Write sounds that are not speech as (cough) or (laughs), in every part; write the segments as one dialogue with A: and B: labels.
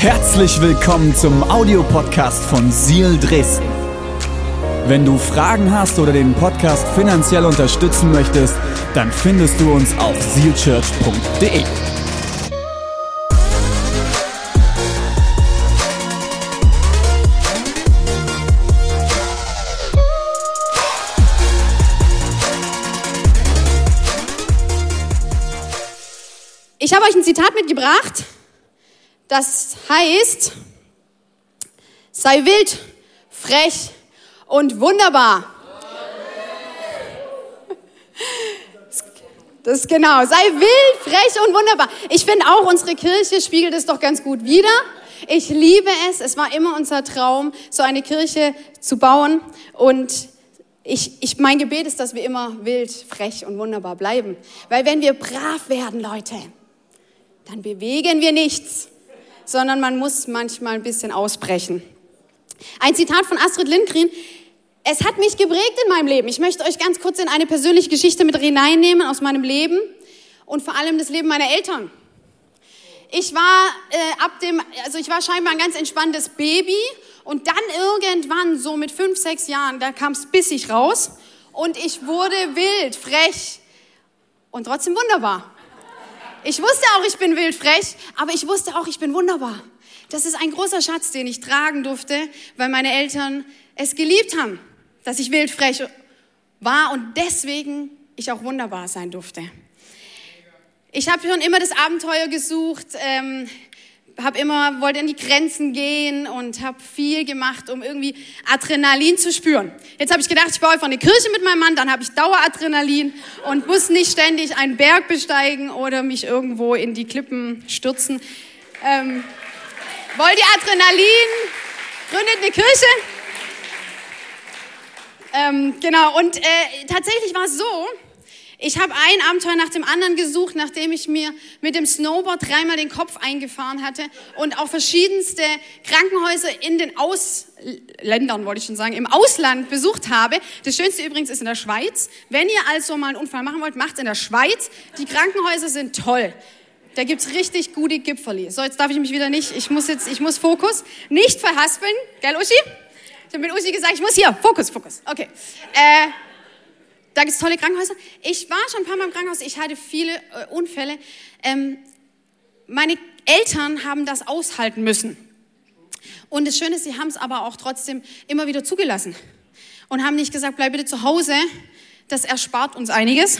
A: Herzlich willkommen zum Audiopodcast von Seal Dresden. Wenn du Fragen hast oder den Podcast finanziell unterstützen möchtest, dann findest du uns auf sealchurch.de.
B: Ich habe euch ein Zitat mitgebracht, das heißt, sei wild, frech und wunderbar. Das ist genau, sei wild, frech und wunderbar. Ich finde auch, unsere Kirche spiegelt es doch ganz gut wider. Ich liebe es. Es war immer unser Traum, so eine Kirche zu bauen. Und ich, ich, mein Gebet ist, dass wir immer wild, frech und wunderbar bleiben. Weil wenn wir brav werden, Leute, dann bewegen wir nichts, sondern man muss manchmal ein bisschen ausbrechen. Ein Zitat von Astrid Lindgren. Es hat mich geprägt in meinem Leben. Ich möchte euch ganz kurz in eine persönliche Geschichte mit hineinnehmen aus meinem Leben und vor allem das Leben meiner Eltern. Ich war äh, ab dem, also ich war scheinbar ein ganz entspanntes Baby und dann irgendwann so mit fünf, sechs Jahren, da kam es bissig raus und ich wurde wild, frech und trotzdem wunderbar. Ich wusste auch, ich bin wild frech, aber ich wusste auch, ich bin wunderbar. Das ist ein großer Schatz, den ich tragen durfte, weil meine Eltern es geliebt haben, dass ich wild frech war und deswegen ich auch wunderbar sein durfte. Ich habe schon immer das Abenteuer gesucht, ähm, habe immer wollte in die Grenzen gehen und habe viel gemacht, um irgendwie Adrenalin zu spüren. Jetzt habe ich gedacht, ich baue einfach eine Kirche mit meinem Mann, dann habe ich Daueradrenalin und muss nicht ständig einen Berg besteigen oder mich irgendwo in die Klippen stürzen. Ähm, wollt ihr Adrenalin? Gründet eine Kirche? Ähm, genau, und äh, tatsächlich war es so, ich habe ein Abenteuer nach dem anderen gesucht, nachdem ich mir mit dem Snowboard dreimal den Kopf eingefahren hatte und auch verschiedenste Krankenhäuser in den Ausländern, wollte ich schon sagen, im Ausland besucht habe. Das Schönste übrigens ist in der Schweiz. Wenn ihr also mal einen Unfall machen wollt, macht's in der Schweiz. Die Krankenhäuser sind toll. Da gibt's richtig gute Gipfeli. So, jetzt darf ich mich wieder nicht, ich muss jetzt, ich muss Fokus, nicht verhaspeln, gell Uschi? Ich habe mit Uschi gesagt, ich muss hier, Fokus, Fokus. Okay. Äh, da gibt es tolle Krankenhäuser. Ich war schon ein paar Mal im Krankenhaus, ich hatte viele äh, Unfälle. Ähm, meine Eltern haben das aushalten müssen. Und das Schöne ist, sie haben es aber auch trotzdem immer wieder zugelassen und haben nicht gesagt, bleib bitte zu Hause, das erspart uns einiges.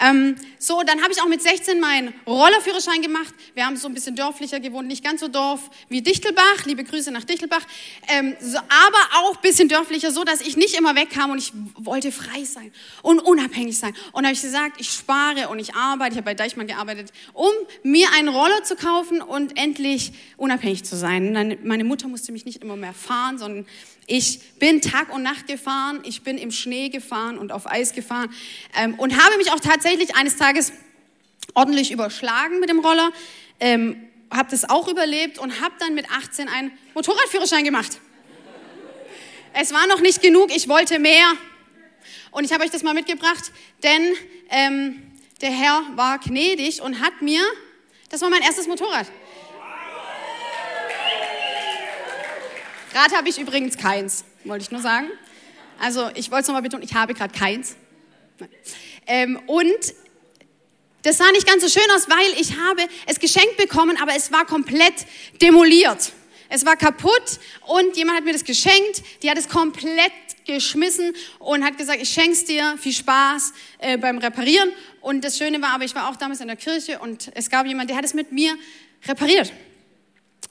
B: Ähm, so, dann habe ich auch mit 16 meinen Rollerführerschein gemacht. Wir haben so ein bisschen dörflicher gewohnt, nicht ganz so Dorf wie Dichtelbach. Liebe Grüße nach Dichtelbach. Ähm, so, aber auch ein bisschen dörflicher, so dass ich nicht immer wegkam und ich wollte frei sein und unabhängig sein. Und habe ich gesagt, ich spare und ich arbeite. Ich habe bei Deichmann gearbeitet, um mir einen Roller zu kaufen und endlich unabhängig zu sein. Meine Mutter musste mich nicht immer mehr fahren, sondern ich bin Tag und Nacht gefahren, ich bin im Schnee gefahren und auf Eis gefahren ähm, und habe mich auch tatsächlich eines Tages ordentlich überschlagen mit dem Roller, ähm, habe das auch überlebt und habe dann mit 18 einen Motorradführerschein gemacht. Es war noch nicht genug, ich wollte mehr. Und ich habe euch das mal mitgebracht, denn ähm, der Herr war gnädig und hat mir, das war mein erstes Motorrad, Gerade habe ich übrigens keins, wollte ich nur sagen. Also ich wollte es nochmal betonen, ich habe gerade keins. Ähm, und das sah nicht ganz so schön aus, weil ich habe es geschenkt bekommen, aber es war komplett demoliert. Es war kaputt und jemand hat mir das geschenkt, die hat es komplett geschmissen und hat gesagt, ich schenk's dir, viel Spaß äh, beim Reparieren. Und das Schöne war aber, ich war auch damals in der Kirche und es gab jemand, der hat es mit mir repariert.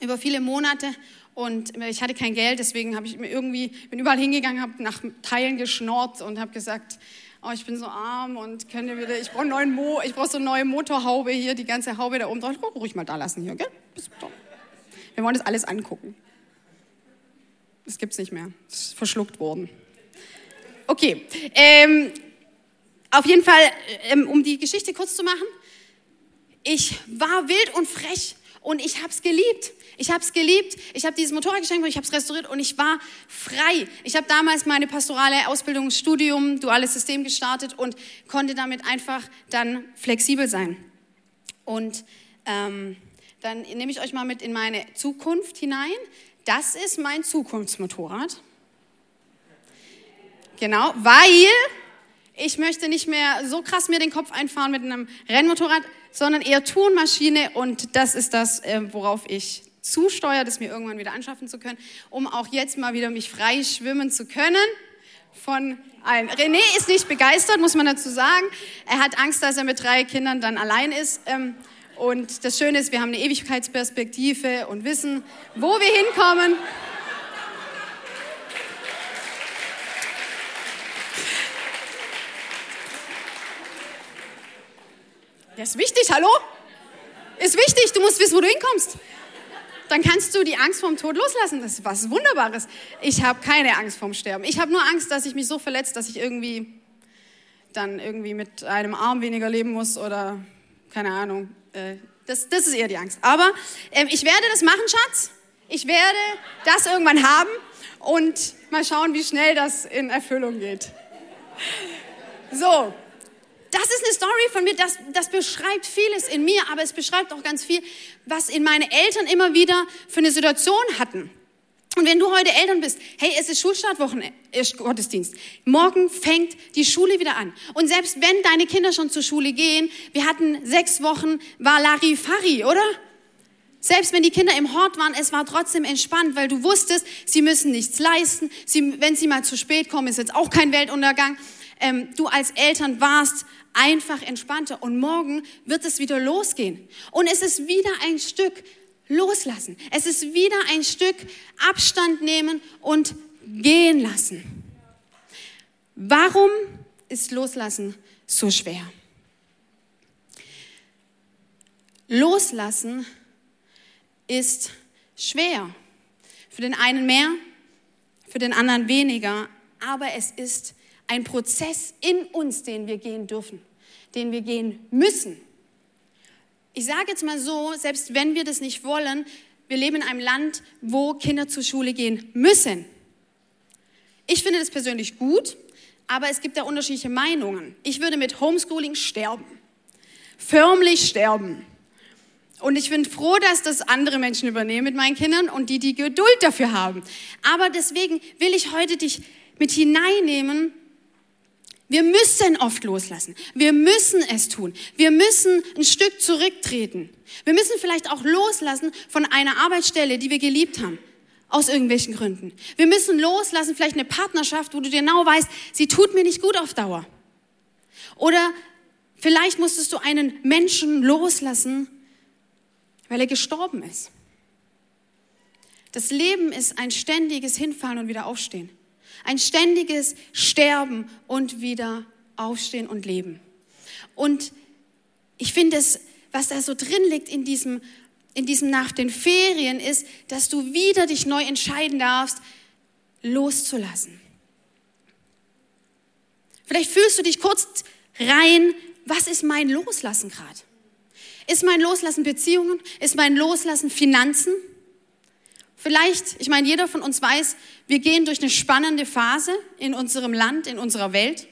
B: Über viele Monate und ich hatte kein Geld, deswegen habe ich mir irgendwie, bin überall hingegangen, habe nach Teilen geschnorrt und habe gesagt, oh, ich bin so arm und könnt ihr wieder, ich brauche neuen Mo, ich brauche so eine neue Motorhaube hier, die ganze Haube da oben drauf. Brauche ruhig mal da lassen hier, gell? Wir wollen das alles angucken. Das gibt's nicht mehr. Das ist verschluckt worden. Okay, ähm, auf jeden Fall, ähm, um die Geschichte kurz zu machen. Ich war wild und frech und ich habe es geliebt. Ich habe es geliebt. Ich habe dieses Motorrad geschenkt und ich habe es restauriert und ich war frei. Ich habe damals meine pastorale Ausbildung, Studium, duales System gestartet und konnte damit einfach dann flexibel sein. Und ähm, dann nehme ich euch mal mit in meine Zukunft hinein. Das ist mein Zukunftsmotorrad. Genau, weil ich möchte nicht mehr so krass mir den Kopf einfahren mit einem Rennmotorrad, sondern eher Turnmaschine und das ist das, äh, worauf ich zusteuere, das mir irgendwann wieder anschaffen zu können, um auch jetzt mal wieder mich frei schwimmen zu können von allen. René ist nicht begeistert, muss man dazu sagen. Er hat Angst, dass er mit drei Kindern dann allein ist. Ähm, und das Schöne ist, wir haben eine Ewigkeitsperspektive und wissen, wo wir hinkommen. Das ist wichtig, hallo? Ist wichtig, du musst wissen, wo du hinkommst. Dann kannst du die Angst vorm Tod loslassen. Das ist was Wunderbares. Ich habe keine Angst vorm Sterben. Ich habe nur Angst, dass ich mich so verletze, dass ich irgendwie dann irgendwie mit einem Arm weniger leben muss oder keine Ahnung. Äh, das, das ist eher die Angst. Aber äh, ich werde das machen, Schatz. Ich werde das irgendwann haben und mal schauen, wie schnell das in Erfüllung geht. So, das ist eine Story von mir, das, das beschreibt vieles in mir, aber es beschreibt auch ganz viel, was in meine Eltern immer wieder für eine Situation hatten. Und wenn du heute Eltern bist, hey, es ist Schulstartwochen, ist Gottesdienst. Morgen fängt die Schule wieder an. Und selbst wenn deine Kinder schon zur Schule gehen, wir hatten sechs Wochen, war Larifari, oder? Selbst wenn die Kinder im Hort waren, es war trotzdem entspannt, weil du wusstest, sie müssen nichts leisten. Sie, wenn sie mal zu spät kommen, ist jetzt auch kein Weltuntergang. Ähm, du als Eltern warst einfach entspannter. Und morgen wird es wieder losgehen. Und es ist wieder ein Stück loslassen. Es ist wieder ein Stück Abstand nehmen und gehen lassen. Warum ist Loslassen so schwer? Loslassen ist schwer. Für den einen mehr, für den anderen weniger, aber es ist ein Prozess in uns, den wir gehen dürfen, den wir gehen müssen. Ich sage jetzt mal so, selbst wenn wir das nicht wollen, wir leben in einem Land, wo Kinder zur Schule gehen müssen. Ich finde das persönlich gut, aber es gibt da unterschiedliche Meinungen. Ich würde mit Homeschooling sterben. Förmlich sterben. Und ich bin froh, dass das andere Menschen übernehmen mit meinen Kindern und die die Geduld dafür haben. Aber deswegen will ich heute dich mit hineinnehmen wir müssen oft loslassen. Wir müssen es tun. Wir müssen ein Stück zurücktreten. Wir müssen vielleicht auch loslassen von einer Arbeitsstelle, die wir geliebt haben. Aus irgendwelchen Gründen. Wir müssen loslassen, vielleicht eine Partnerschaft, wo du genau weißt, sie tut mir nicht gut auf Dauer. Oder vielleicht musstest du einen Menschen loslassen, weil er gestorben ist. Das Leben ist ein ständiges Hinfallen und wieder aufstehen. Ein ständiges Sterben und wieder aufstehen und leben. Und ich finde es, was da so drin liegt in diesem, in diesem nach den Ferien ist, dass du wieder dich neu entscheiden darfst, loszulassen. Vielleicht fühlst du dich kurz rein, was ist mein Loslassen gerade? Ist mein Loslassen Beziehungen? Ist mein Loslassen Finanzen? Vielleicht, ich meine, jeder von uns weiß, wir gehen durch eine spannende Phase in unserem Land, in unserer Welt.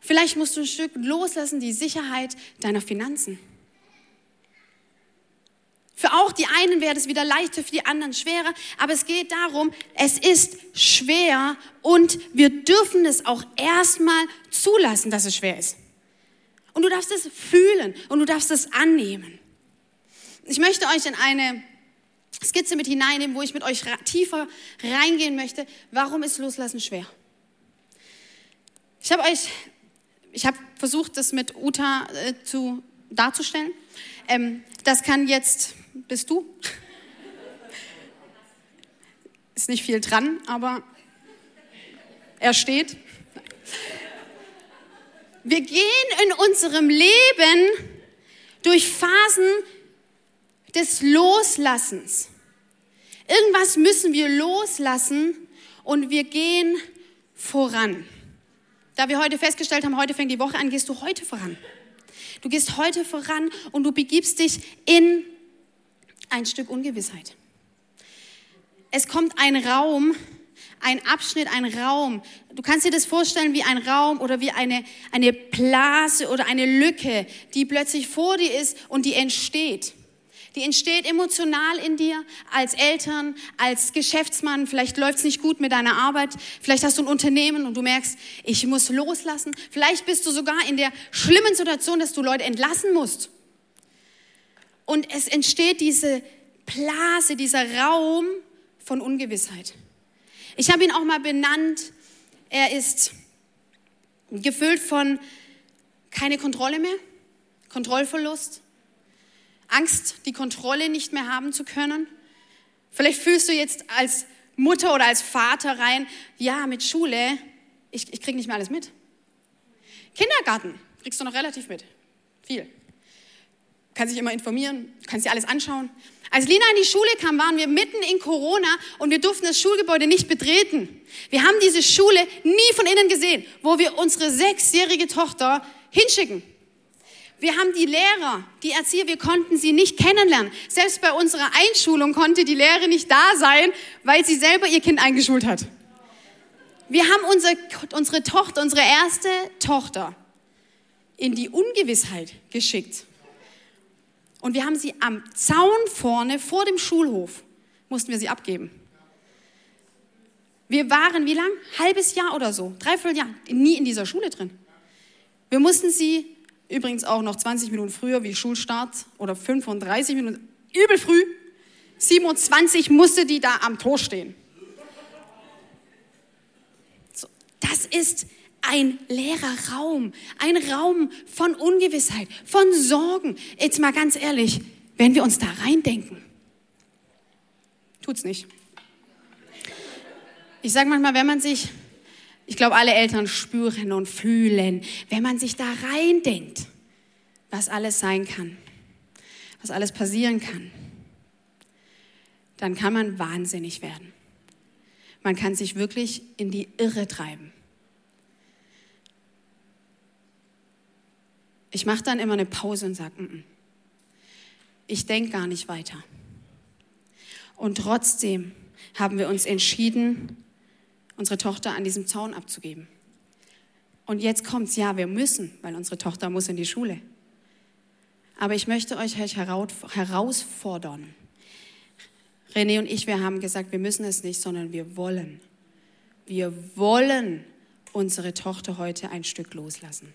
B: Vielleicht musst du ein Stück loslassen, die Sicherheit deiner Finanzen. Für auch die einen wäre es wieder leichter, für die anderen schwerer. Aber es geht darum, es ist schwer und wir dürfen es auch erstmal zulassen, dass es schwer ist. Und du darfst es fühlen und du darfst es annehmen. Ich möchte euch in eine Skizze mit hineinnehmen, wo ich mit euch tiefer reingehen möchte. Warum ist Loslassen schwer? Ich habe euch, ich habe versucht, das mit Uta äh, zu, darzustellen. Ähm, das kann jetzt, bist du? (laughs) Ist nicht viel dran, aber er steht. Wir gehen in unserem Leben durch Phasen des Loslassens. Irgendwas müssen wir loslassen und wir gehen voran. Da wir heute festgestellt haben, heute fängt die Woche an, gehst du heute voran. Du gehst heute voran und du begibst dich in ein Stück Ungewissheit. Es kommt ein Raum, ein Abschnitt, ein Raum. Du kannst dir das vorstellen wie ein Raum oder wie eine, eine Blase oder eine Lücke, die plötzlich vor dir ist und die entsteht Die entsteht emotional in dir, als Eltern, als Geschäftsmann. Vielleicht läuft es nicht gut mit deiner Arbeit. Vielleicht hast du ein Unternehmen und du merkst, ich muss loslassen. Vielleicht bist du sogar in der schlimmen Situation, dass du Leute entlassen musst. Und es entsteht diese Blase, dieser Raum von Ungewissheit. Ich habe ihn auch mal benannt. Er ist gefüllt von keine Kontrolle mehr, Kontrollverlust, Angst, die Kontrolle nicht mehr haben zu können. Vielleicht fühlst du jetzt als Mutter oder als Vater rein, ja, mit Schule, ich, ich kriege nicht mehr alles mit. Kindergarten kriegst du noch relativ mit. Viel. Kannst dich immer informieren, kannst dir alles anschauen. Als Lina in die Schule kam, waren wir mitten in Corona und wir durften das Schulgebäude nicht betreten. Wir haben diese Schule nie von innen gesehen, wo wir unsere sechsjährige Tochter hinschicken. Wir haben die Lehrer, die Erzieher, wir konnten sie nicht kennenlernen. Selbst bei unserer Einschulung konnte die Lehrerin nicht da sein, weil sie selber ihr Kind eingeschult hat. Wir haben unsere, unsere Tochter, unsere erste Tochter in die Ungewissheit geschickt. Und wir haben sie am Zaun vorne vor dem Schulhof, mussten wir sie abgeben. Wir waren wie lang? Halbes Jahr oder so, dreiviertel Jahr, nie in dieser Schule drin. Wir mussten sie Übrigens auch noch 20 Minuten früher wie Schulstart oder 35 Minuten, übel früh. 27 musste die da am Tor stehen. So, das ist ein leerer Raum, ein Raum von Ungewissheit, von Sorgen. Jetzt mal ganz ehrlich, wenn wir uns da reindenken, tut's nicht. Ich sage manchmal, wenn man sich ich glaube, alle Eltern spüren und fühlen, wenn man sich da reindenkt, was alles sein kann, was alles passieren kann, dann kann man wahnsinnig werden. Man kann sich wirklich in die Irre treiben. Ich mache dann immer eine Pause und sage, ich denke gar nicht weiter. Und trotzdem haben wir uns entschieden, unsere Tochter an diesem Zaun abzugeben. Und jetzt kommt's, ja, wir müssen, weil unsere Tochter muss in die Schule. Aber ich möchte euch herausfordern. René und ich, wir haben gesagt, wir müssen es nicht, sondern wir wollen. Wir wollen unsere Tochter heute ein Stück loslassen.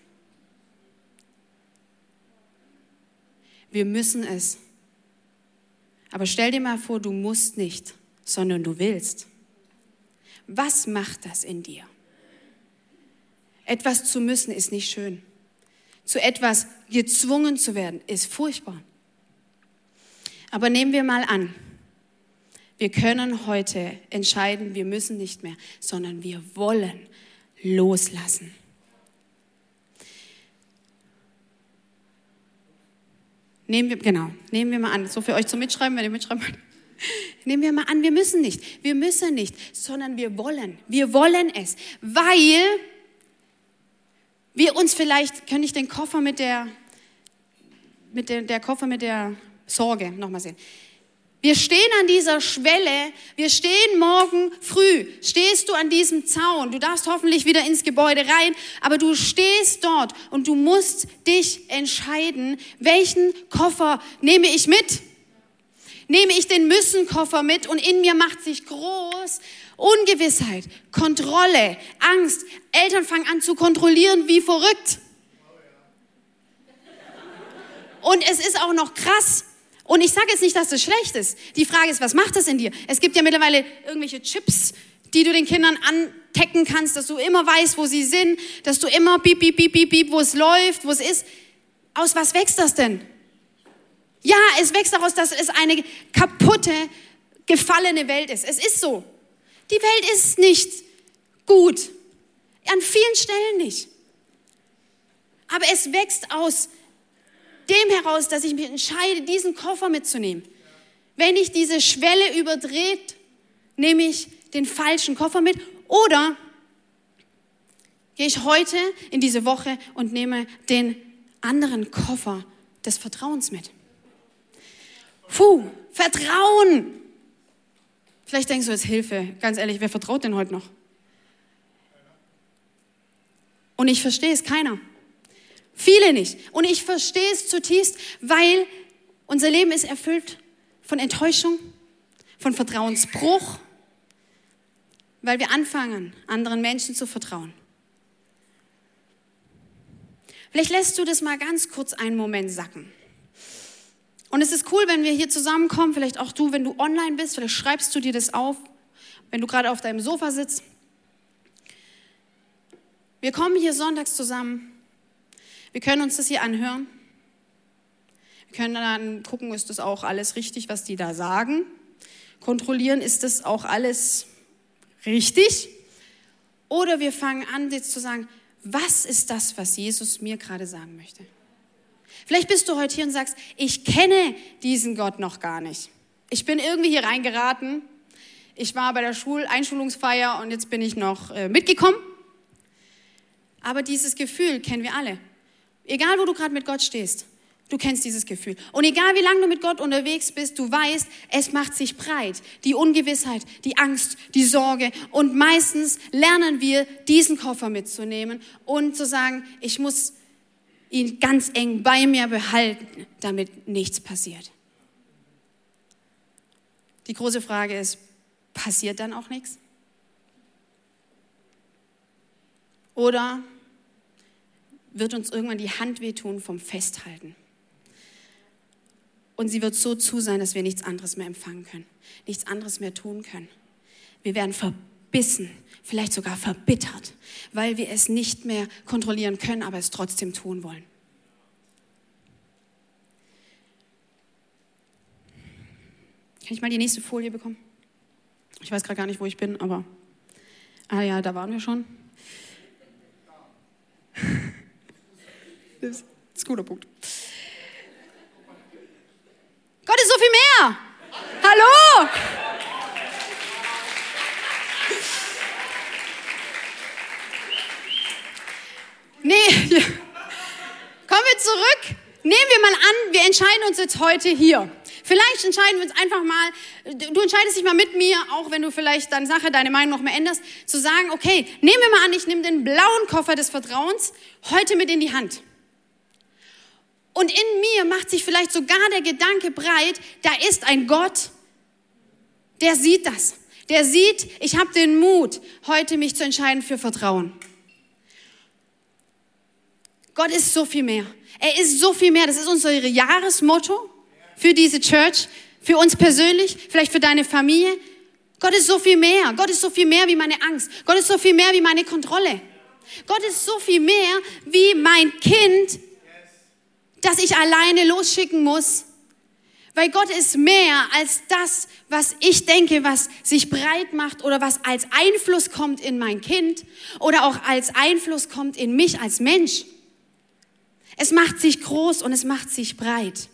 B: Wir müssen es. Aber stell dir mal vor, du musst nicht, sondern du willst. Was macht das in dir? Etwas zu müssen ist nicht schön. Zu etwas gezwungen zu werden ist furchtbar. Aber nehmen wir mal an, wir können heute entscheiden, wir müssen nicht mehr, sondern wir wollen loslassen. Nehmen wir, genau, nehmen wir mal an, so für euch zum Mitschreiben, wenn ihr mitschreiben wollt. Nehmen wir mal an, wir müssen nicht. Wir müssen nicht, sondern wir wollen. Wir wollen es, weil wir uns vielleicht, könnte ich den Koffer mit der, mit der, der Koffer mit der Sorge nochmal sehen. Wir stehen an dieser Schwelle, wir stehen morgen früh, stehst du an diesem Zaun, du darfst hoffentlich wieder ins Gebäude rein, aber du stehst dort und du musst dich entscheiden, welchen Koffer nehme ich mit? Nehme ich den Müssenkoffer mit und in mir macht sich groß Ungewissheit, Kontrolle, Angst. Eltern fangen an zu kontrollieren wie verrückt. Und es ist auch noch krass. Und ich sage jetzt nicht, dass das schlecht ist. Die Frage ist, was macht das in dir? Es gibt ja mittlerweile irgendwelche Chips, die du den Kindern antecken kannst, dass du immer weißt, wo sie sind, dass du immer piep, piep, piep, piep, piep, wo es läuft, wo es ist. Aus was wächst das denn? Ja, es wächst daraus, dass es eine kaputte, gefallene Welt ist. Es ist so. Die Welt ist nicht gut. An vielen Stellen nicht. Aber es wächst aus dem heraus, dass ich mich entscheide, diesen Koffer mitzunehmen. Wenn ich diese Schwelle überdreht, nehme ich den falschen Koffer mit oder gehe ich heute in diese Woche und nehme den anderen Koffer des Vertrauens mit. Puh, Vertrauen. Vielleicht denkst du jetzt Hilfe. Ganz ehrlich, wer vertraut denn heute noch? Und ich verstehe es keiner. Viele nicht. Und ich verstehe es zutiefst, weil Unser Leben ist erfüllt von Enttäuschung, von Vertrauensbruch, weil wir anfangen, anderen Menschen zu vertrauen. Vielleicht lässt du das mal ganz kurz einen Moment sacken. Und es ist cool, wenn wir hier zusammenkommen, vielleicht auch du, wenn du online bist, vielleicht schreibst du dir das auf, wenn du gerade auf deinem Sofa sitzt. Wir kommen hier sonntags zusammen. Wir können uns das hier anhören. Wir können dann gucken, ist das auch alles richtig, was die da sagen. Kontrollieren, ist das auch alles richtig? Oder wir fangen an, jetzt zu sagen, was ist das, was Jesus mir gerade sagen möchte? Vielleicht bist du heute hier und sagst, ich kenne diesen Gott noch gar nicht. Ich bin irgendwie hier reingeraten. Ich war bei der Schul Einschulungsfeier und jetzt bin ich noch äh, mitgekommen. Aber dieses Gefühl kennen wir alle. Egal, wo du gerade mit Gott stehst. Du kennst dieses Gefühl. Und egal wie lange du mit Gott unterwegs bist, du weißt, es macht sich breit. Die Ungewissheit, die Angst, die Sorge. Und meistens lernen wir, diesen Koffer mitzunehmen und zu sagen, ich muss ihn ganz eng bei mir behalten, damit nichts passiert. Die große Frage ist, passiert dann auch nichts? Oder wird uns irgendwann die Hand wehtun vom Festhalten? Und sie wird so zu sein, dass wir nichts anderes mehr empfangen können, nichts anderes mehr tun können. Wir werden verbissen, vielleicht sogar verbittert, weil wir es nicht mehr kontrollieren können, aber es trotzdem tun wollen. Kann ich mal die nächste Folie bekommen? Ich weiß gerade gar nicht, wo ich bin, aber. Ah ja, da waren wir schon. Das ist ein guter Punkt. Gott ist so viel mehr. Hallo? Nee, kommen wir zurück. Nehmen wir mal an, wir entscheiden uns jetzt heute hier. Vielleicht entscheiden wir uns einfach mal, du entscheidest dich mal mit mir, auch wenn du vielleicht deine Sache, deine Meinung noch mehr änderst, zu sagen, okay, nehmen wir mal an, ich nehme den blauen Koffer des Vertrauens heute mit in die Hand. Und in mir macht sich vielleicht sogar der Gedanke breit, da ist ein Gott, der sieht das. Der sieht, ich habe den Mut, heute mich zu entscheiden für Vertrauen. Gott ist so viel mehr. Er ist so viel mehr. Das ist unser Jahresmotto für diese Church, für uns persönlich, vielleicht für deine Familie. Gott ist so viel mehr. Gott ist so viel mehr wie meine Angst. Gott ist so viel mehr wie meine Kontrolle. Gott ist so viel mehr wie mein Kind, das ich alleine losschicken muss. Weil Gott ist mehr als das, was ich denke, was sich breit macht oder was als Einfluss kommt in mein Kind oder auch als Einfluss kommt in mich als Mensch. Es macht sich groß und es macht sich breit.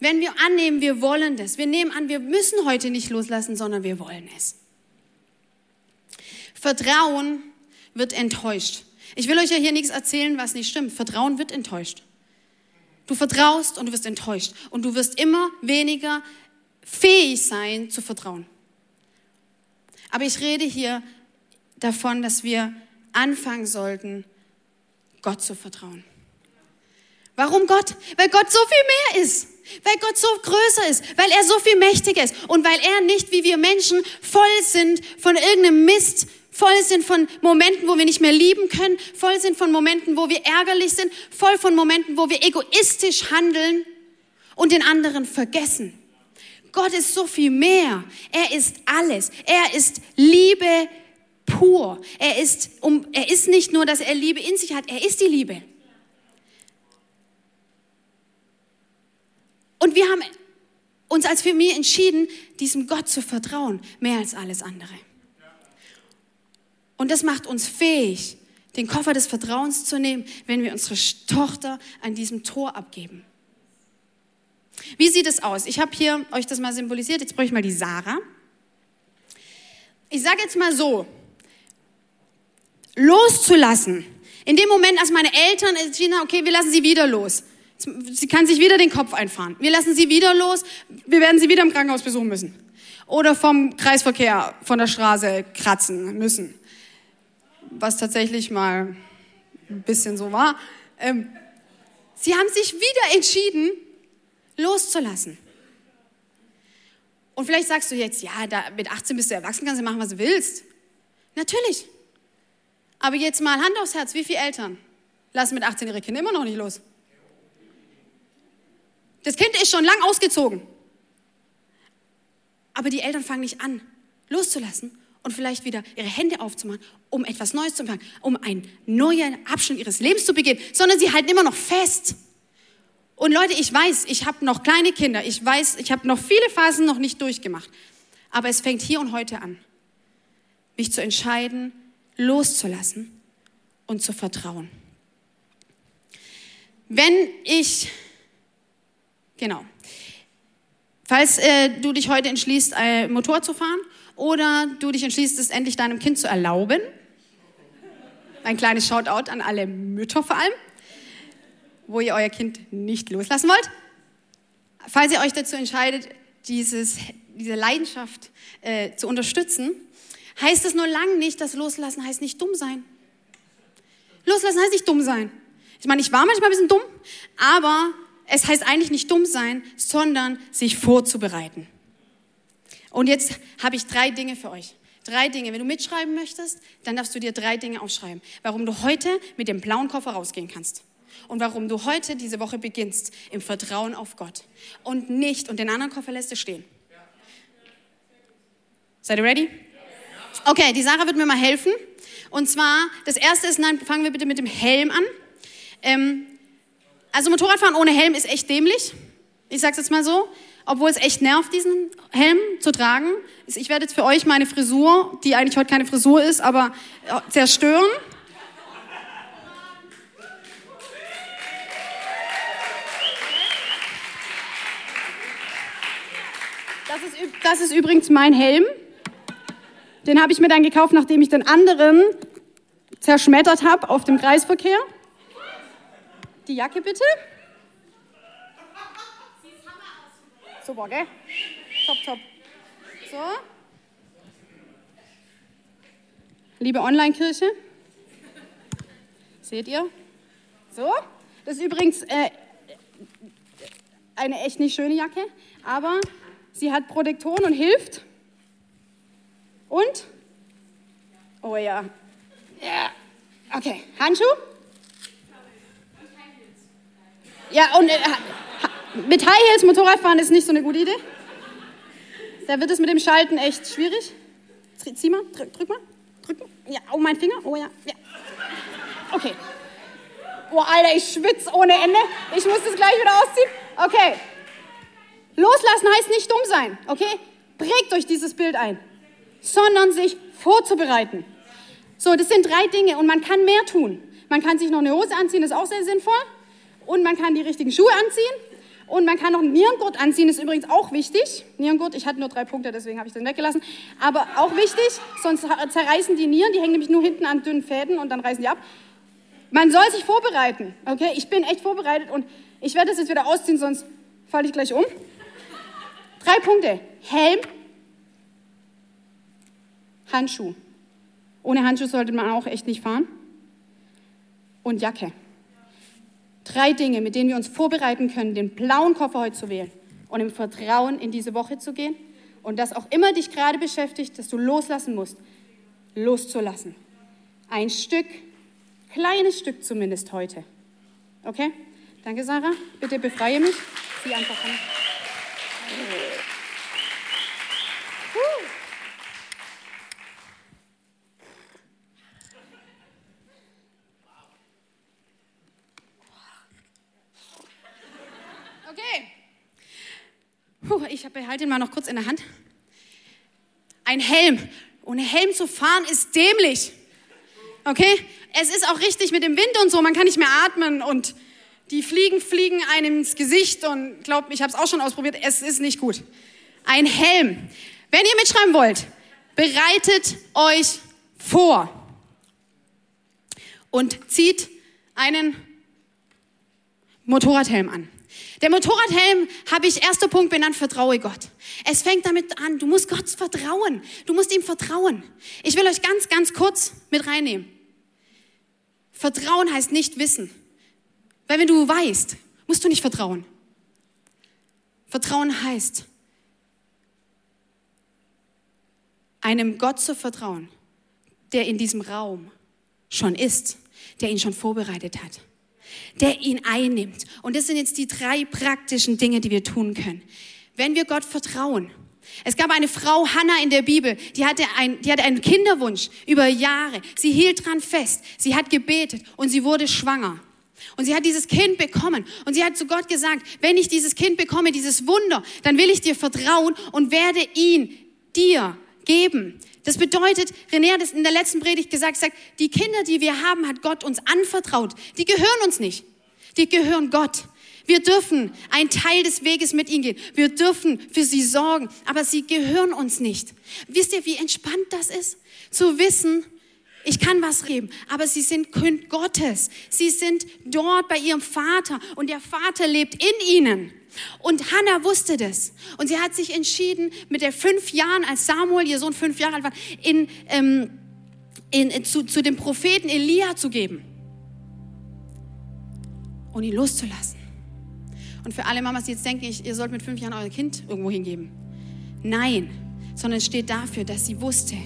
B: Wenn wir annehmen, wir wollen das. Wir nehmen an, wir müssen heute nicht loslassen, sondern wir wollen es. Vertrauen wird enttäuscht. Ich will euch ja hier nichts erzählen, was nicht stimmt. Vertrauen wird enttäuscht. Du vertraust und du wirst enttäuscht. Und du wirst immer weniger fähig sein zu vertrauen. Aber ich rede hier davon, dass wir anfangen sollten, Gott zu vertrauen. Warum Gott? Weil Gott so viel mehr ist. Weil Gott so größer ist. Weil er so viel mächtiger ist. Und weil er nicht wie wir Menschen voll sind von irgendeinem Mist, voll sind von Momenten, wo wir nicht mehr lieben können, voll sind von Momenten, wo wir ärgerlich sind, voll von Momenten, wo wir egoistisch handeln und den anderen vergessen. Gott ist so viel mehr. Er ist alles. Er ist Liebe pur. Er ist, um, er ist nicht nur, dass er Liebe in sich hat, er ist die Liebe. Und wir haben uns als Familie entschieden, diesem Gott zu vertrauen, mehr als alles andere. Und das macht uns fähig, den Koffer des Vertrauens zu nehmen, wenn wir unsere Tochter an diesem Tor abgeben. Wie sieht es aus? Ich habe hier euch das mal symbolisiert. Jetzt brauche ich mal die Sarah. Ich sage jetzt mal so, loszulassen. In dem Moment, als meine Eltern entschieden haben, okay, wir lassen sie wieder los. Sie kann sich wieder den Kopf einfahren. Wir lassen sie wieder los. Wir werden sie wieder im Krankenhaus besuchen müssen. Oder vom Kreisverkehr von der Straße kratzen müssen was tatsächlich mal ein bisschen so war. Ähm, sie haben sich wieder entschieden, loszulassen. Und vielleicht sagst du jetzt, ja, da, mit 18 bist du erwachsen, kannst du machen, was du willst. Natürlich. Aber jetzt mal Hand aufs Herz, wie viele Eltern lassen mit 18 ihre Kinder immer noch nicht los? Das Kind ist schon lang ausgezogen. Aber die Eltern fangen nicht an, loszulassen und vielleicht wieder ihre Hände aufzumachen, um etwas Neues zu empfangen, um einen neuen Abschnitt ihres Lebens zu beginnen, sondern sie halten immer noch fest. Und Leute, ich weiß, ich habe noch kleine Kinder, ich weiß, ich habe noch viele Phasen noch nicht durchgemacht. Aber es fängt hier und heute an, mich zu entscheiden, loszulassen und zu vertrauen. Wenn ich, genau, falls äh, du dich heute entschließt, äh, Motor zu fahren oder du dich entschließt, es endlich deinem Kind zu erlauben, ein kleines Shoutout an alle Mütter vor allem, wo ihr euer Kind nicht loslassen wollt. Falls ihr euch dazu entscheidet, dieses, diese Leidenschaft äh, zu unterstützen, heißt es nur lang nicht, dass loslassen heißt nicht dumm sein. Loslassen heißt nicht dumm sein. Ich meine, ich war manchmal ein bisschen dumm, aber es heißt eigentlich nicht dumm sein, sondern sich vorzubereiten. Und jetzt habe ich drei Dinge für euch. Drei Dinge. Wenn du mitschreiben möchtest, dann darfst du dir drei Dinge aufschreiben, warum du heute mit dem blauen Koffer rausgehen kannst. Und warum du heute diese Woche beginnst im Vertrauen auf Gott. Und nicht, und den anderen Koffer lässt du stehen. Seid ihr ready? Okay, die Sarah wird mir mal helfen. Und zwar, das erste ist, nein, fangen wir bitte mit dem Helm an. Ähm, also Motorradfahren ohne Helm ist echt dämlich. Ich sag's jetzt mal so. Obwohl es echt nervt, diesen Helm zu tragen. Ich werde jetzt für euch meine Frisur, die eigentlich heute keine Frisur ist, aber äh, zerstören. Das ist, das ist übrigens mein Helm. Den habe ich mir dann gekauft, nachdem ich den anderen zerschmettert habe auf dem Kreisverkehr. Die Jacke bitte. Super, gell? Top, top. So. Liebe Online-Kirche. Seht ihr? So. Das ist übrigens äh, eine echt nicht schöne Jacke, aber sie hat Protektoren und hilft. Und? Oh ja. Ja. Okay. Handschuh? Ja, und äh, mit High Heels Motorradfahren ist nicht so eine gute Idee. Da wird es mit dem Schalten echt schwierig. Zieh mal, drück, drück mal, drück mal. Ja, oh, mein Finger. Oh ja, ja. Okay. Boah, Alter, ich schwitze ohne Ende. Ich muss das gleich wieder ausziehen. Okay. Loslassen heißt nicht dumm sein, okay? Prägt euch dieses Bild ein sondern sich vorzubereiten. So, das sind drei Dinge und man kann mehr tun. Man kann sich noch eine Hose anziehen, das ist auch sehr sinnvoll. Und man kann die richtigen Schuhe anziehen. Und man kann noch einen Nierengurt anziehen, ist übrigens auch wichtig. Nierengurt, ich hatte nur drei Punkte, deswegen habe ich den weggelassen. Aber auch wichtig, sonst zerreißen die Nieren, die hängen nämlich nur hinten an dünnen Fäden und dann reißen die ab. Man soll sich vorbereiten, okay? Ich bin echt vorbereitet und ich werde das jetzt wieder ausziehen, sonst falle ich gleich um. Drei Punkte. Helm, Handschuh. Ohne Handschuh sollte man auch echt nicht fahren. Und Jacke. Drei Dinge, mit denen wir uns vorbereiten können, den blauen Koffer heute zu wählen und im Vertrauen in diese Woche zu gehen. Und das auch immer dich gerade beschäftigt, dass du loslassen musst, loszulassen. Ein Stück, kleines Stück zumindest heute. Okay? Danke, Sarah. Bitte befreie mich. Zieh einfach an. Puh, ich behalte ihn mal noch kurz in der Hand. Ein Helm. Ohne Helm zu fahren ist dämlich. Okay? Es ist auch richtig mit dem Wind und so, man kann nicht mehr atmen und die Fliegen fliegen einem ins Gesicht und glaubt, ich habe es auch schon ausprobiert, es ist nicht gut. Ein Helm. Wenn ihr mitschreiben wollt, bereitet euch vor und zieht einen Motorradhelm an. Der Motorradhelm habe ich erster Punkt benannt, vertraue Gott. Es fängt damit an, du musst Gott vertrauen. Du musst ihm vertrauen. Ich will euch ganz, ganz kurz mit reinnehmen. Vertrauen heißt nicht wissen. Weil wenn du weißt, musst du nicht vertrauen. Vertrauen heißt, einem Gott zu vertrauen, der in diesem Raum schon ist, der ihn schon vorbereitet hat, der ihn einnimmt. Und das sind jetzt die drei praktischen Dinge, die wir tun können. Wenn wir Gott vertrauen, es gab eine Frau, Hannah in der Bibel, die hatte, ein, die hatte einen Kinderwunsch über Jahre. Sie hielt dran fest, sie hat gebetet und sie wurde schwanger. Und sie hat dieses Kind bekommen. Und sie hat zu Gott gesagt, wenn ich dieses Kind bekomme, dieses Wunder, dann will ich dir vertrauen und werde ihn dir geben. Das bedeutet, René hat es in der letzten Predigt gesagt, sagt, die Kinder, die wir haben, hat Gott uns anvertraut. Die gehören uns nicht. Die gehören Gott. Wir dürfen einen Teil des Weges mit ihnen gehen. Wir dürfen für sie sorgen, aber sie gehören uns nicht. Wisst ihr, wie entspannt das ist? Zu wissen, ich kann was geben, aber sie sind Kind Gottes. Sie sind dort bei ihrem Vater und der Vater lebt in ihnen. Und Hannah wusste das. Und sie hat sich entschieden, mit der fünf Jahren, als Samuel, ihr Sohn fünf Jahre alt war, in, ähm, in, zu, zu dem Propheten Elia zu geben. Und ihn loszulassen. Und für alle Mamas, die jetzt denken, ihr sollt mit fünf Jahren euer Kind irgendwo hingeben. Nein, sondern steht dafür, dass sie wusste,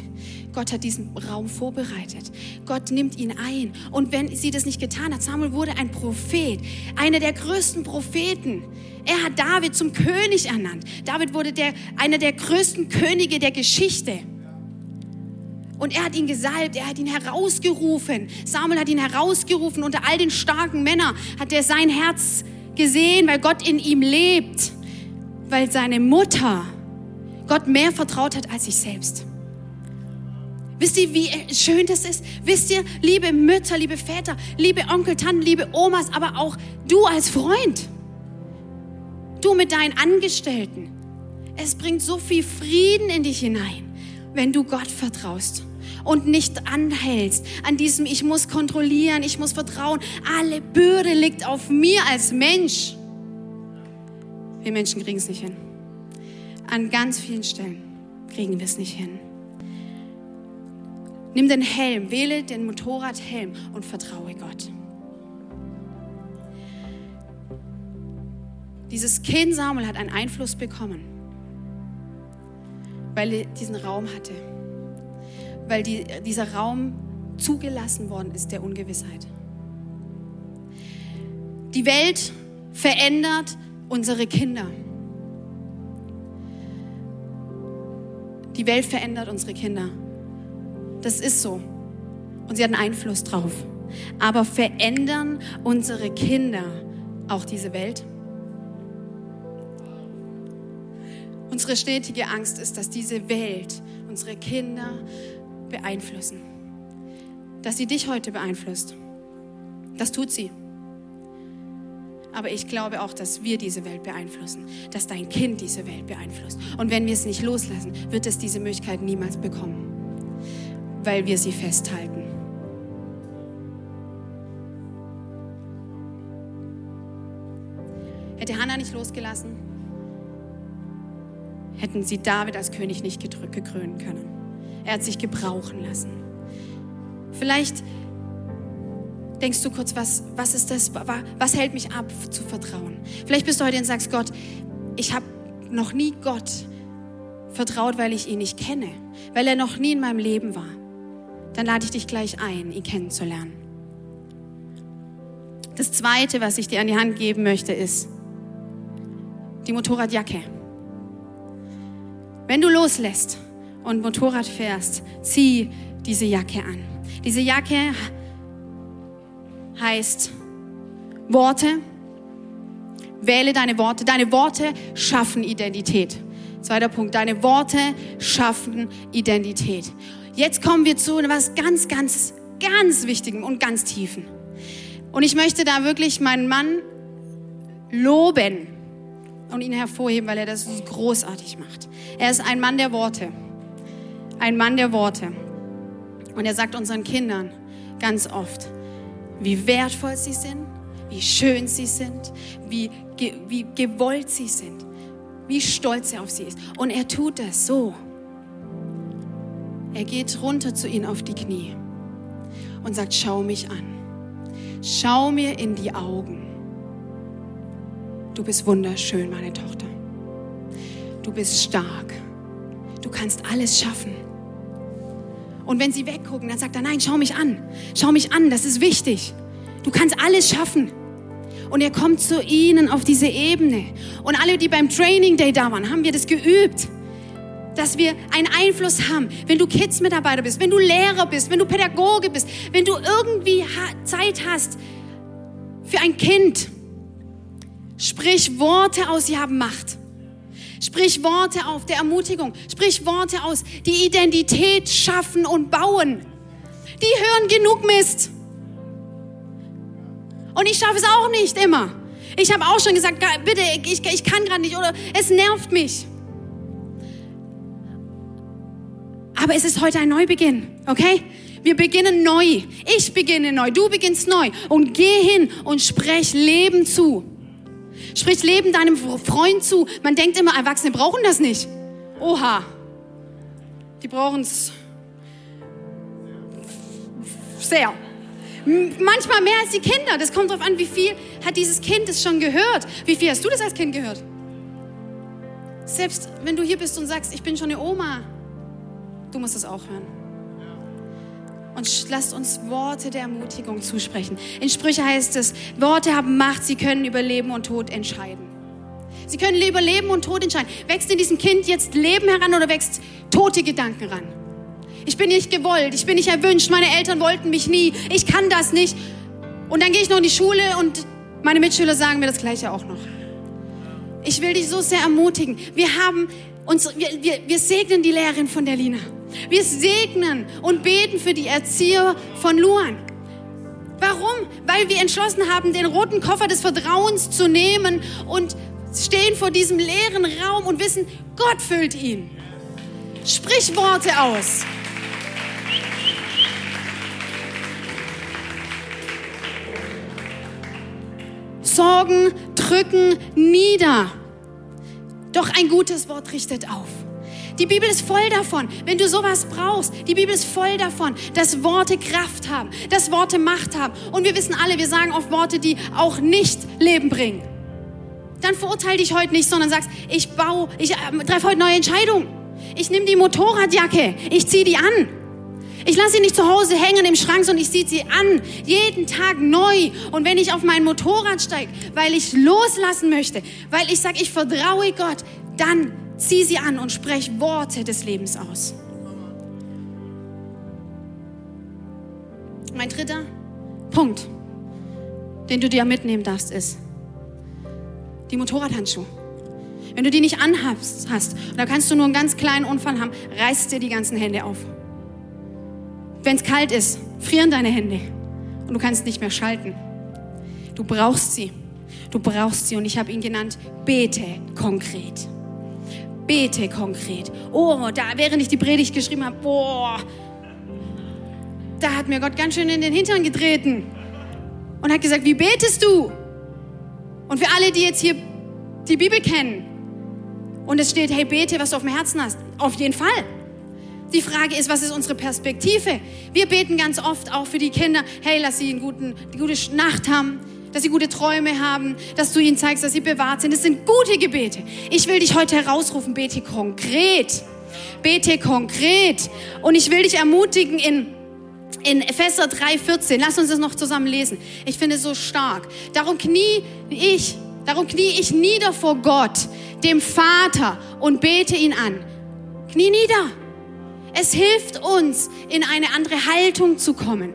B: Gott hat diesen Raum vorbereitet. Gott nimmt ihn ein. Und wenn sie das nicht getan hat, Samuel wurde ein Prophet, einer der größten Propheten. Er hat David zum König ernannt. David wurde der, einer der größten Könige der Geschichte. Und er hat ihn gesalbt, er hat ihn herausgerufen. Samuel hat ihn herausgerufen. Unter all den starken Männern hat er sein Herz gesehen, weil Gott in ihm lebt. Weil seine Mutter Gott mehr vertraut hat als sich selbst. Wisst ihr, wie schön das ist? Wisst ihr, liebe Mütter, liebe Väter, liebe Onkel, Tanten, liebe Omas, aber auch du als Freund, du mit deinen Angestellten. Es bringt so viel Frieden in dich hinein, wenn du Gott vertraust und nicht anhältst an diesem, ich muss kontrollieren, ich muss vertrauen. Alle Bürde liegt auf mir als Mensch. Wir Menschen kriegen es nicht hin. An ganz vielen Stellen kriegen wir es nicht hin. Nimm den Helm, wähle den Motorradhelm und vertraue Gott. Dieses Kind Samuel hat einen Einfluss bekommen, weil er diesen Raum hatte, weil die, dieser Raum zugelassen worden ist der Ungewissheit. Die Welt verändert unsere Kinder. Die Welt verändert unsere Kinder. Das ist so. Und sie hat einen Einfluss drauf. Aber verändern unsere Kinder auch diese Welt? Unsere stetige Angst ist, dass diese Welt unsere Kinder beeinflussen. Dass sie dich heute beeinflusst. Das tut sie. Aber ich glaube auch, dass wir diese Welt beeinflussen, dass dein Kind diese Welt beeinflusst. Und wenn wir es nicht loslassen, wird es diese Möglichkeit niemals bekommen, weil wir sie festhalten. Hätte Hannah nicht losgelassen, hätten sie David als König nicht gekrönen können. Er hat sich gebrauchen lassen. Vielleicht denkst du kurz, was, was ist das? Was hält mich ab zu vertrauen? Vielleicht bist du heute und sagst, Gott, ich habe noch nie Gott vertraut, weil ich ihn nicht kenne, weil er noch nie in meinem Leben war. Dann lade ich dich gleich ein, ihn kennenzulernen. Das Zweite, was ich dir an die Hand geben möchte, ist die Motorradjacke. Wenn du loslässt und Motorrad fährst, zieh diese Jacke an. Diese Jacke heißt Worte. Wähle deine Worte. Deine Worte schaffen Identität. Zweiter Punkt. Deine Worte schaffen Identität. Jetzt kommen wir zu etwas ganz, ganz, ganz Wichtigem und ganz Tiefen. Und ich möchte da wirklich meinen Mann loben und ihn hervorheben, weil er das großartig macht. Er ist ein Mann der Worte. Ein Mann der Worte. Und er sagt unseren Kindern ganz oft, wie wertvoll sie sind, wie schön sie sind, wie, wie gewollt sie sind, wie stolz er auf sie ist. Und er tut das so. Er geht runter zu ihnen auf die Knie und sagt, schau mich an. Schau mir in die Augen. Du bist wunderschön, meine Tochter. du bist stark. Du kannst alles schaffen. Und wenn sie weggucken, dann sagt er, nein, schau mich an. Schau mich an, das ist wichtig. Du kannst alles schaffen. Und er kommt zu ihnen auf diese Ebene. Und alle, die beim Training Day da waren, haben wir das geübt dass wir einen Einfluss haben. Wenn du Kids-Mitarbeiter bist, wenn du Lehrer bist, wenn du Pädagoge bist, wenn du irgendwie Zeit hast für ein Kind, sprich Worte aus, sie haben Macht. Sprich Worte auf der Ermutigung. Sprich Worte aus, die Identität schaffen und bauen. Die hören genug Mist. Und ich schaffe es auch nicht immer. Ich habe auch schon gesagt, bitte, ich, ich kann gerade nicht oder es nervt mich. Aber es ist heute ein Neubeginn, okay? Wir beginnen neu. Ich beginne neu. Du beginnst neu. Und geh hin und sprech Leben zu. Sprich Leben deinem Freund zu. Man denkt immer, Erwachsene brauchen das nicht. Oha. Die brauchen es sehr. Manchmal mehr als die Kinder. Das kommt darauf an, wie viel hat dieses Kind es schon gehört. Wie viel hast du das als Kind gehört? Selbst wenn du hier bist und sagst, ich bin schon eine Oma, Du musst es auch hören. Und lasst uns Worte der Ermutigung zusprechen. In Sprüche heißt es, Worte haben Macht, sie können über Leben und Tod entscheiden. Sie können über Leben und Tod entscheiden. Wächst in diesem Kind jetzt Leben heran oder wächst tote Gedanken ran? Ich bin nicht gewollt, ich bin nicht erwünscht, meine Eltern wollten mich nie, ich kann das nicht. Und dann gehe ich noch in die Schule und meine Mitschüler sagen mir das Gleiche auch noch. Ich will dich so sehr ermutigen. Wir haben uns, wir, wir, wir segnen die Lehrerin von der Lina. Wir segnen und beten für die Erzieher von Luan. Warum? Weil wir entschlossen haben, den roten Koffer des Vertrauens zu nehmen und stehen vor diesem leeren Raum und wissen, Gott füllt ihn. Sprich Worte aus. Sorgen drücken nieder. Doch ein gutes Wort richtet auf. Die Bibel ist voll davon, wenn du sowas brauchst. Die Bibel ist voll davon, dass Worte Kraft haben, dass Worte Macht haben. Und wir wissen alle, wir sagen oft Worte, die auch nicht Leben bringen. Dann verurteile dich heute nicht, sondern sagst, ich baue, ich äh, treffe heute neue Entscheidungen. Ich nehme die Motorradjacke, ich ziehe die an. Ich lasse sie nicht zu Hause hängen im Schrank, sondern ich ziehe sie an, jeden Tag neu. Und wenn ich auf mein Motorrad steige, weil ich loslassen möchte, weil ich sage, ich vertraue Gott, dann Zieh sie an und sprech Worte des Lebens aus. Mein dritter Punkt, den du dir mitnehmen darfst, ist die Motorradhandschuhe. Wenn du die nicht anhast, hast, da kannst du nur einen ganz kleinen Unfall haben, reißt dir die ganzen Hände auf. Wenn es kalt ist, frieren deine Hände und du kannst nicht mehr schalten. Du brauchst sie. Du brauchst sie und ich habe ihn genannt, bete konkret bete konkret. Oh, da, während ich die Predigt geschrieben habe, boah, da hat mir Gott ganz schön in den Hintern getreten und hat gesagt, wie betest du? Und für alle, die jetzt hier die Bibel kennen und es steht, hey, bete, was du auf dem Herzen hast, auf jeden Fall. Die Frage ist, was ist unsere Perspektive? Wir beten ganz oft auch für die Kinder, hey, lass sie einen guten, eine gute Nacht haben dass sie gute Träume haben, dass du ihnen zeigst, dass sie bewahrt sind. Das sind gute Gebete. Ich will dich heute herausrufen, bete konkret. Bete konkret. Und ich will dich ermutigen in in Epheser 3,14. Lass uns das noch zusammen lesen. Ich finde es so stark. Darum knie ich, darum knie ich nieder vor Gott, dem Vater, und bete ihn an. Knie nieder. Es hilft uns, in eine andere Haltung zu kommen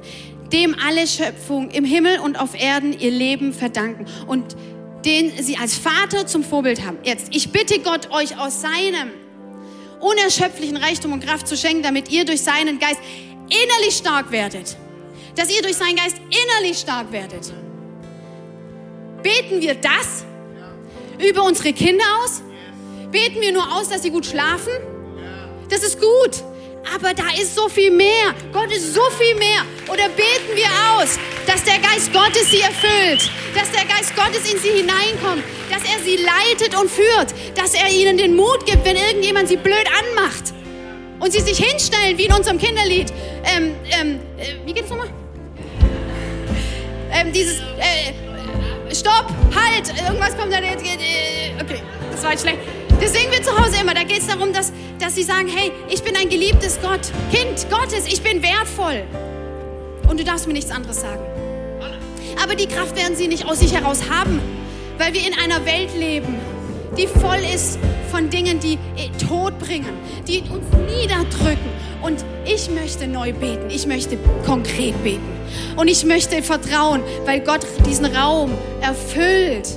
B: dem alle Schöpfung im Himmel und auf Erden ihr Leben verdanken und den sie als Vater zum Vorbild haben. Jetzt, ich bitte Gott, euch aus seinem unerschöpflichen Reichtum und Kraft zu schenken, damit ihr durch seinen Geist innerlich stark werdet. Dass ihr durch seinen Geist innerlich stark werdet. Beten wir das über unsere Kinder aus? Beten wir nur aus, dass sie gut schlafen? Das ist gut. Aber da ist so viel mehr. Gott ist so viel mehr. Oder beten wir aus, dass der Geist Gottes sie erfüllt, dass der Geist Gottes in sie hineinkommt, dass er sie leitet und führt, dass er ihnen den Mut gibt, wenn irgendjemand sie blöd anmacht und sie sich hinstellen, wie in unserem Kinderlied. Ähm, ähm, äh, wie geht's nochmal? Ähm, dieses, äh, Stopp, halt, irgendwas kommt da jetzt. Äh, okay, das war jetzt schlecht Das singen wir zu Hause immer. Da geht es darum, dass, dass sie sagen, hey, ich bin ein geliebtes Gott, Kind Gottes, ich bin wertvoll. Und du darfst mir nichts anderes sagen. Aber die Kraft werden sie nicht aus sich heraus haben, weil wir in einer Welt leben, die voll ist von Dingen, die Tod bringen, die uns niederdrücken. Und ich möchte neu beten, ich möchte konkret beten. Und ich möchte vertrauen, weil Gott diesen Raum erfüllt.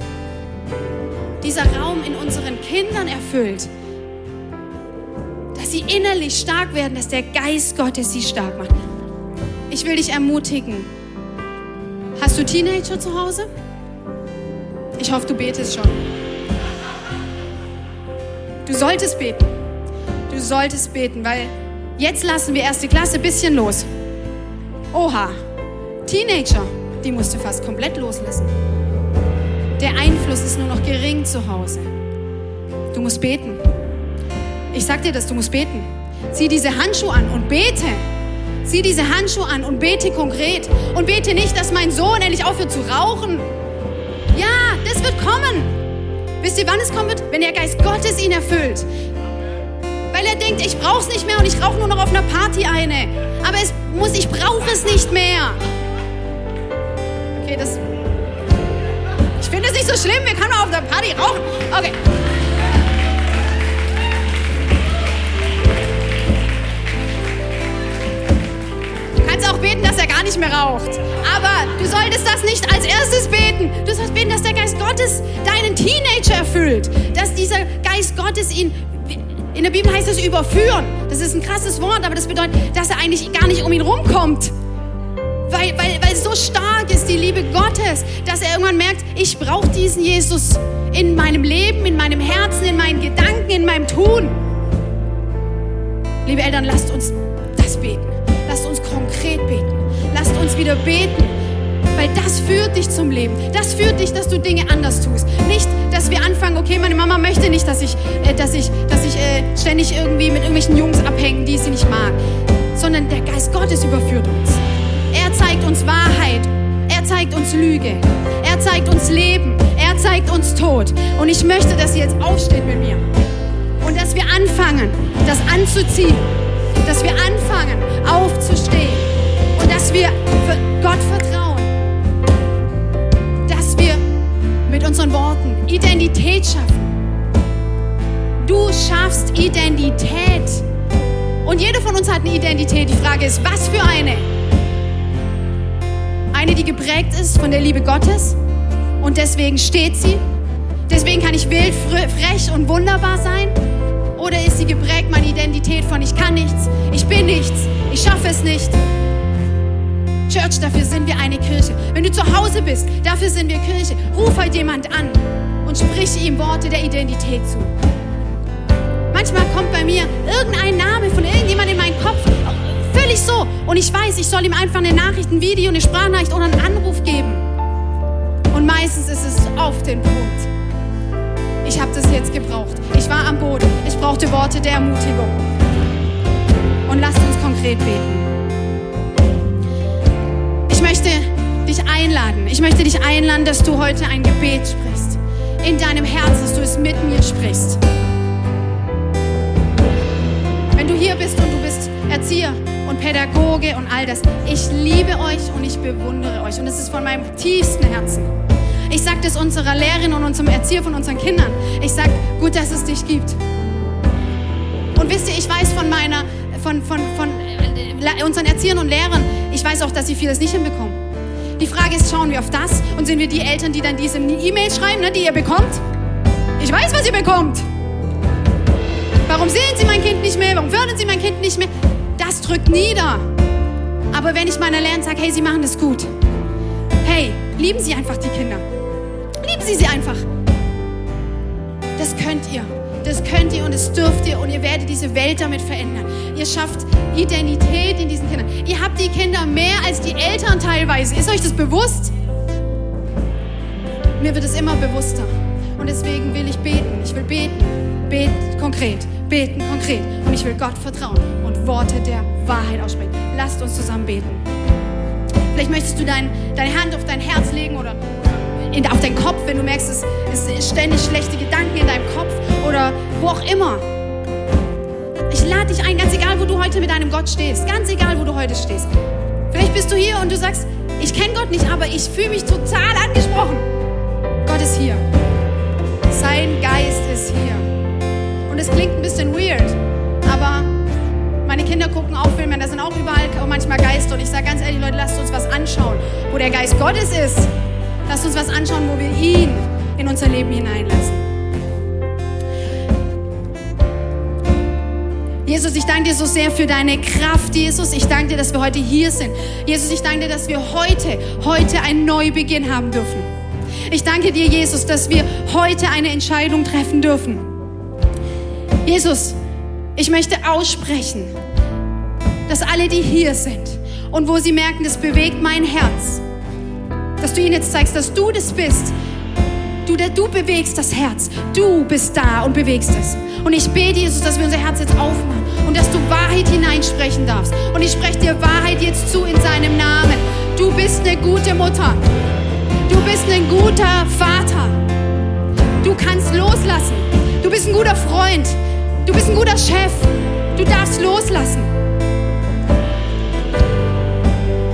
B: Dieser Raum in unseren Kindern erfüllt. Dass sie innerlich stark werden, dass der Geist Gottes sie stark macht. Ich will dich ermutigen. Hast du Teenager zu Hause? Ich hoffe, du betest schon. Du solltest beten. Du solltest beten, weil jetzt lassen wir erste Klasse ein bisschen los. Oha, Teenager, die musst du fast komplett loslassen. Der Einfluss ist nur noch gering zu Hause. Du musst beten. Ich sag dir das, du musst beten. Zieh diese Handschuhe an und bete. Zieh diese Handschuhe an und bete konkret. Und bete nicht, dass mein Sohn endlich aufhört zu rauchen. Ja, das wird kommen. Wisst ihr, wann es kommen wird? Wenn der Geist Gottes ihn erfüllt. Weil er denkt, ich brauch's nicht mehr und ich rauche nur noch auf einer Party eine. Aber es muss, ich brauche es nicht mehr. Okay, das. Schlimm, wir können auf der Party rauchen. Okay. kannst auch beten, dass er gar nicht mehr raucht. Aber du solltest das nicht als erstes beten. Du sollst beten, dass der Geist Gottes deinen Teenager erfüllt. Dass dieser Geist Gottes ihn in der Bibel heißt es überführen. Das ist ein krasses Wort, aber das bedeutet, dass er eigentlich gar nicht um ihn rumkommt. Weil, weil, weil so stark ist die Liebe Gottes, dass er irgendwann merkt, ich brauche diesen Jesus in meinem Leben, in meinem Herzen, in meinen Gedanken, in meinem Tun. Liebe Eltern, lasst uns das beten. Lasst uns konkret beten. Lasst uns wieder beten, weil das führt dich zum Leben. Das führt dich, dass du Dinge anders tust. Nicht, dass wir anfangen, okay, meine Mama möchte nicht, dass ich, äh, dass ich, dass ich äh, ständig irgendwie mit irgendwelchen Jungs abhänge, die sie nicht mag, sondern der Geist Gottes überführt uns. Er zeigt uns Wahrheit. Er zeigt uns Lüge. Er zeigt uns Leben. Er zeigt uns Tod. Und ich möchte, dass ihr jetzt aufsteht mit mir. Und dass wir anfangen, das anzuziehen dass wir anfangen aufzustehen und dass wir Gott vertrauen, dass wir mit unseren Worten Identität schaffen. Du schaffst Identität. Und jeder von uns hat eine Identität. Die Frage ist, was für eine? Eine, die geprägt ist von der Liebe Gottes und deswegen steht sie. Deswegen kann ich wild, frech und wunderbar sein. Oder ist sie geprägt, meine Identität von ich kann nichts, ich bin nichts, ich schaffe es nicht? Church, dafür sind wir eine Kirche. Wenn du zu Hause bist, dafür sind wir Kirche. Ruf heute jemand an und sprich ihm Worte der Identität zu. Manchmal kommt bei mir irgendein Name von irgendjemandem in meinen Kopf, völlig so. Und ich weiß, ich soll ihm einfach eine Nachricht, ein Video, eine Sprachnachricht oder einen Anruf geben. Und meistens ist es auf den Punkt ich habe das jetzt gebraucht. Ich war am Boden. Ich brauchte Worte der Ermutigung. Und lasst uns konkret beten. Ich möchte dich einladen. Ich möchte dich einladen, dass du heute ein Gebet sprichst. In deinem Herzen, dass du es mit mir sprichst. Wenn du hier bist und du bist Erzieher und Pädagoge und all das, ich liebe euch und ich bewundere euch. Und es ist von meinem tiefsten Herzen. Ich sage das unserer Lehrerin und unserem Erzieher von unseren Kindern. Ich sage, gut, dass es dich gibt. Und wisst ihr, ich weiß von meiner, von, von, von äh, unseren Erziehern und Lehrern, ich weiß auch, dass sie vieles nicht hinbekommen. Die Frage ist, schauen wir auf das und sind wir die Eltern, die dann diese E-Mail schreiben, ne, die ihr bekommt? Ich weiß, was ihr bekommt. Warum sehen Sie mein Kind nicht mehr? Warum fördern Sie mein Kind nicht mehr? Das drückt nieder. Aber wenn ich meiner Lehrerin sage, hey, Sie machen das gut. Hey, lieben Sie einfach die Kinder. Lieben Sie sie einfach. Das könnt ihr. Das könnt ihr und das dürft ihr und ihr werdet diese Welt damit verändern. Ihr schafft Identität in diesen Kindern. Ihr habt die Kinder mehr als die Eltern teilweise. Ist euch das bewusst? Mir wird es immer bewusster. Und deswegen will ich beten. Ich will beten. Beten konkret. Beten konkret. Und ich will Gott vertrauen Worte der Wahrheit aussprechen. Lasst uns zusammen beten. Vielleicht möchtest du dein, deine Hand auf dein Herz legen oder in, auf deinen Kopf, wenn du merkst, es, es ist ständig schlechte Gedanken in deinem Kopf oder wo auch immer. Ich lade dich ein, ganz egal, wo du heute mit deinem Gott stehst, ganz egal, wo du heute stehst. Vielleicht bist du hier und du sagst, ich kenne Gott nicht, aber ich fühle mich total angesprochen. Gott ist hier. Sein Geist ist hier. Und es klingt ein bisschen weird, meine Kinder gucken auch Filme, da sind auch überall manchmal Geister. Und ich sage ganz ehrlich, Leute, lasst uns was anschauen, wo der Geist Gottes ist. Lasst uns was anschauen, wo wir ihn in unser Leben hineinlassen. Jesus, ich danke dir so sehr für deine Kraft, Jesus. Ich danke dir, dass wir heute hier sind. Jesus, ich danke dir, dass wir heute, heute einen Neubeginn haben dürfen. Ich danke dir, Jesus, dass wir heute eine Entscheidung treffen dürfen. Jesus, ich möchte aussprechen, dass alle, die hier sind und wo sie merken, das bewegt mein Herz, dass du ihnen jetzt zeigst, dass du das bist. Du, du bewegst das Herz. Du bist da und bewegst es. Und ich bete, Jesus, dass wir unser Herz jetzt aufmachen und dass du Wahrheit hineinsprechen darfst. Und ich spreche dir Wahrheit jetzt zu in seinem Namen. Du bist eine gute Mutter. Du bist ein guter Vater. Du kannst loslassen. Du bist ein guter Freund. Du bist ein guter Chef. Du darfst loslassen.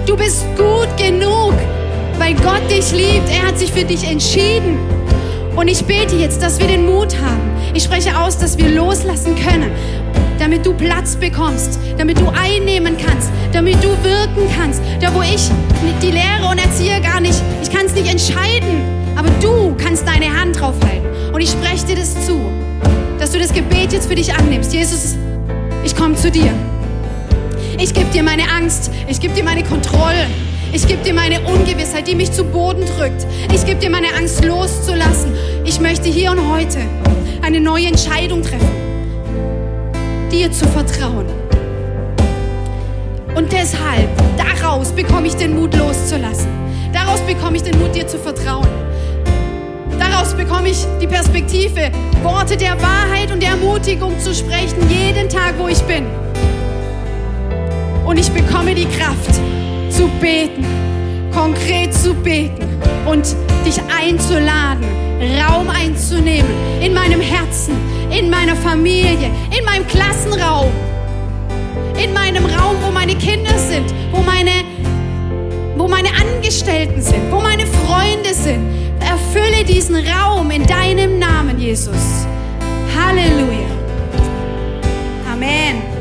B: Du bist gut genug, weil Gott dich liebt. Er hat sich für dich entschieden. Und ich bete jetzt, dass wir den Mut haben. Ich spreche aus, dass wir loslassen können, damit du Platz bekommst, damit du einnehmen kannst, damit du wirken kannst. Da, wo ich die Lehre und Erzieher gar nicht, ich kann es nicht entscheiden, aber du kannst deine Hand drauf halten. Und ich spreche dir das zu, dass du das Gebet jetzt für dich annimmst. Jesus, ich komme zu dir. Ich gebe dir meine Angst, ich gebe dir meine Kontrolle. Ich gebe dir meine Ungewissheit, die mich zu Boden drückt. Ich gebe dir meine Angst loszulassen. Ich möchte hier und heute eine neue Entscheidung treffen, dir zu vertrauen. Und deshalb, daraus bekomme ich den Mut loszulassen. Daraus bekomme ich den Mut, dir zu vertrauen. Bekomme ich die Perspektive, Worte der Wahrheit und der Ermutigung zu sprechen, jeden Tag, wo ich bin. Und ich bekomme die Kraft, zu beten, konkret zu beten und dich einzuladen, Raum einzunehmen in meinem Herzen, in meiner Familie, in meinem Klassenraum, in meinem Raum, wo meine Kinder sind, wo meine, wo meine Angestellten sind, wo meine Freunde sind. Erfülle diesen Raum in deinem Namen, Jesus. Halleluja. Amen.